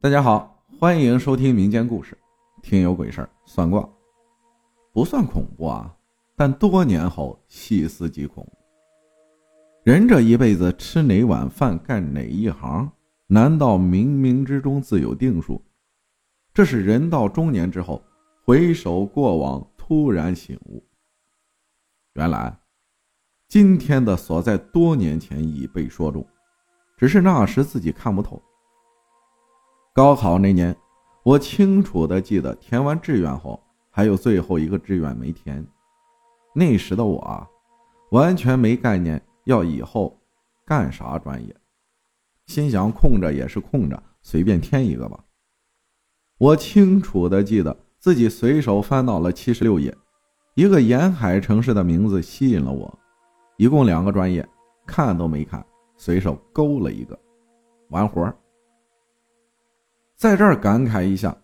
大家好，欢迎收听民间故事，听有鬼事儿算卦，不算恐怖啊，但多年后细思极恐。人这一辈子吃哪碗饭，干哪一行，难道冥冥之中自有定数？这是人到中年之后回首过往，突然醒悟。原来，今天的所在多年前已被说中，只是那时自己看不透。高考那年，我清楚的记得填完志愿后，还有最后一个志愿没填。那时的我啊，完全没概念要以后干啥专业，心想空着也是空着，随便填一个吧。我清楚的记得自己随手翻到了七十六页。一个沿海城市的名字吸引了我，一共两个专业，看都没看，随手勾了一个，完活在这儿感慨一下，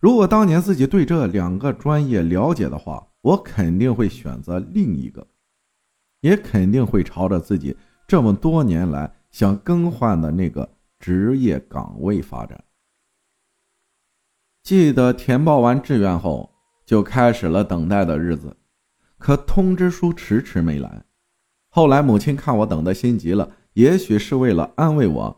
如果当年自己对这两个专业了解的话，我肯定会选择另一个，也肯定会朝着自己这么多年来想更换的那个职业岗位发展。记得填报完志愿后。就开始了等待的日子，可通知书迟迟没来。后来母亲看我等的心急了，也许是为了安慰我，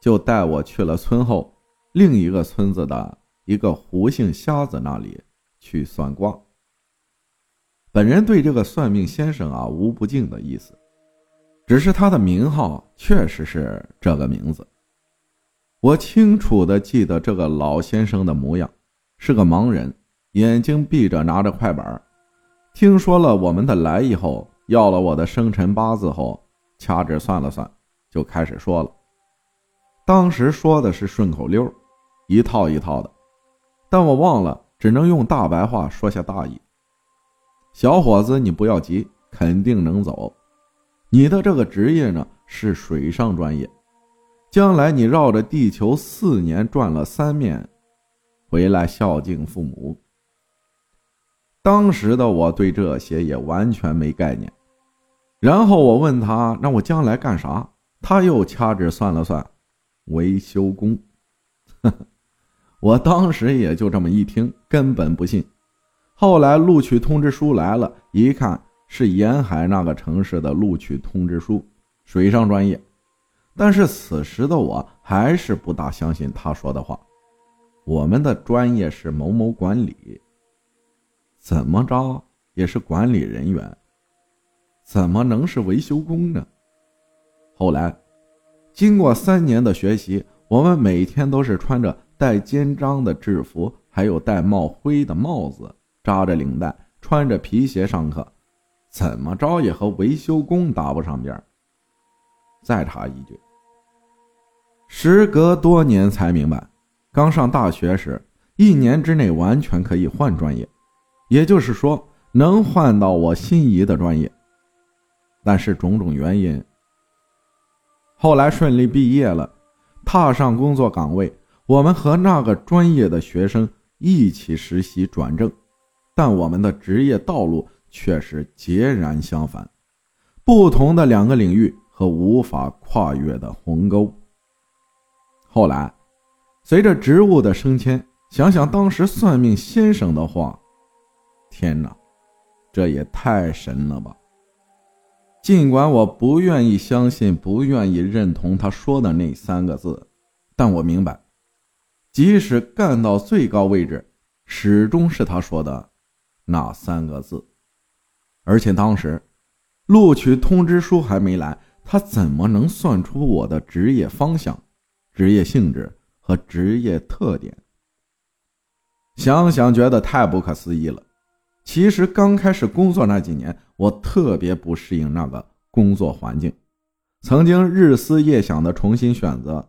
就带我去了村后另一个村子的一个胡姓瞎子那里去算卦。本人对这个算命先生啊无不敬的意思，只是他的名号确实是这个名字。我清楚的记得这个老先生的模样，是个盲人。眼睛闭着，拿着快板听说了我们的来意后，要了我的生辰八字后，掐指算了算，就开始说了。当时说的是顺口溜，一套一套的，但我忘了，只能用大白话说下大意。小伙子，你不要急，肯定能走。你的这个职业呢，是水上专业，将来你绕着地球四年转了三面，回来孝敬父母。当时的我对这些也完全没概念，然后我问他：“那我将来干啥？”他又掐指算了算，维修工。我当时也就这么一听，根本不信。后来录取通知书来了，一看是沿海那个城市的录取通知书，水上专业。但是此时的我还是不大相信他说的话。我们的专业是某某管理。怎么着也是管理人员，怎么能是维修工呢？后来，经过三年的学习，我们每天都是穿着带肩章的制服，还有戴帽徽的帽子，扎着领带，穿着皮鞋上课，怎么着也和维修工搭不上边再插一句，时隔多年才明白，刚上大学时，一年之内完全可以换专业。也就是说，能换到我心仪的专业，但是种种原因，后来顺利毕业了，踏上工作岗位，我们和那个专业的学生一起实习转正，但我们的职业道路却是截然相反，不同的两个领域和无法跨越的鸿沟。后来，随着职务的升迁，想想当时算命先生的话。天哪，这也太神了吧！尽管我不愿意相信，不愿意认同他说的那三个字，但我明白，即使干到最高位置，始终是他说的那三个字。而且当时录取通知书还没来，他怎么能算出我的职业方向、职业性质和职业特点？想想觉得太不可思议了。其实刚开始工作那几年，我特别不适应那个工作环境，曾经日思夜想的重新选择。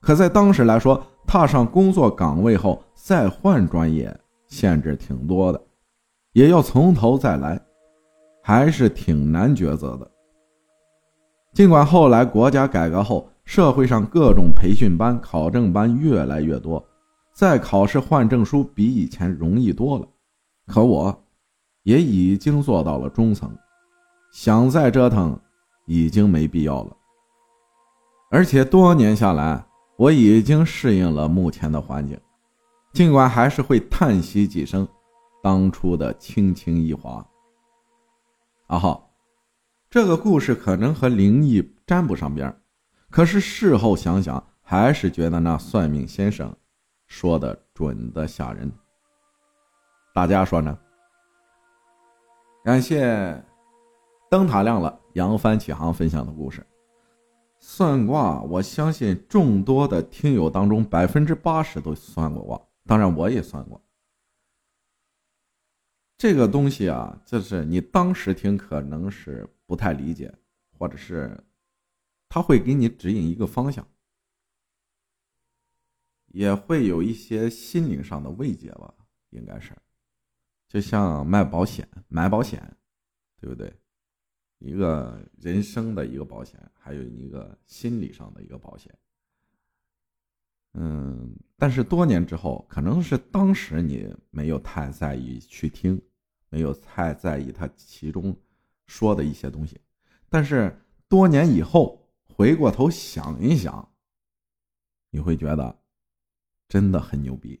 可在当时来说，踏上工作岗位后再换专业，限制挺多的，也要从头再来，还是挺难抉择的。尽管后来国家改革后，社会上各种培训班、考证班越来越多，再考试换证书比以前容易多了。可我，也已经做到了中层，想再折腾，已经没必要了。而且多年下来，我已经适应了目前的环境，尽管还是会叹息几声当初的轻轻一划。阿浩，这个故事可能和灵异沾不上边可是事后想想，还是觉得那算命先生说的准的吓人。大家说呢？感谢灯塔亮了，扬帆起航分享的故事。算卦，我相信众多的听友当中，百分之八十都算过卦，当然我也算过。这个东西啊，就是你当时听可能是不太理解，或者是他会给你指引一个方向，也会有一些心灵上的慰藉吧，应该是，就像卖保险、买保险，对不对？一个人生的一个保险，还有一个心理上的一个保险。嗯，但是多年之后，可能是当时你没有太在意去听。没有太在意他其中说的一些东西，但是多年以后回过头想一想，你会觉得真的很牛逼。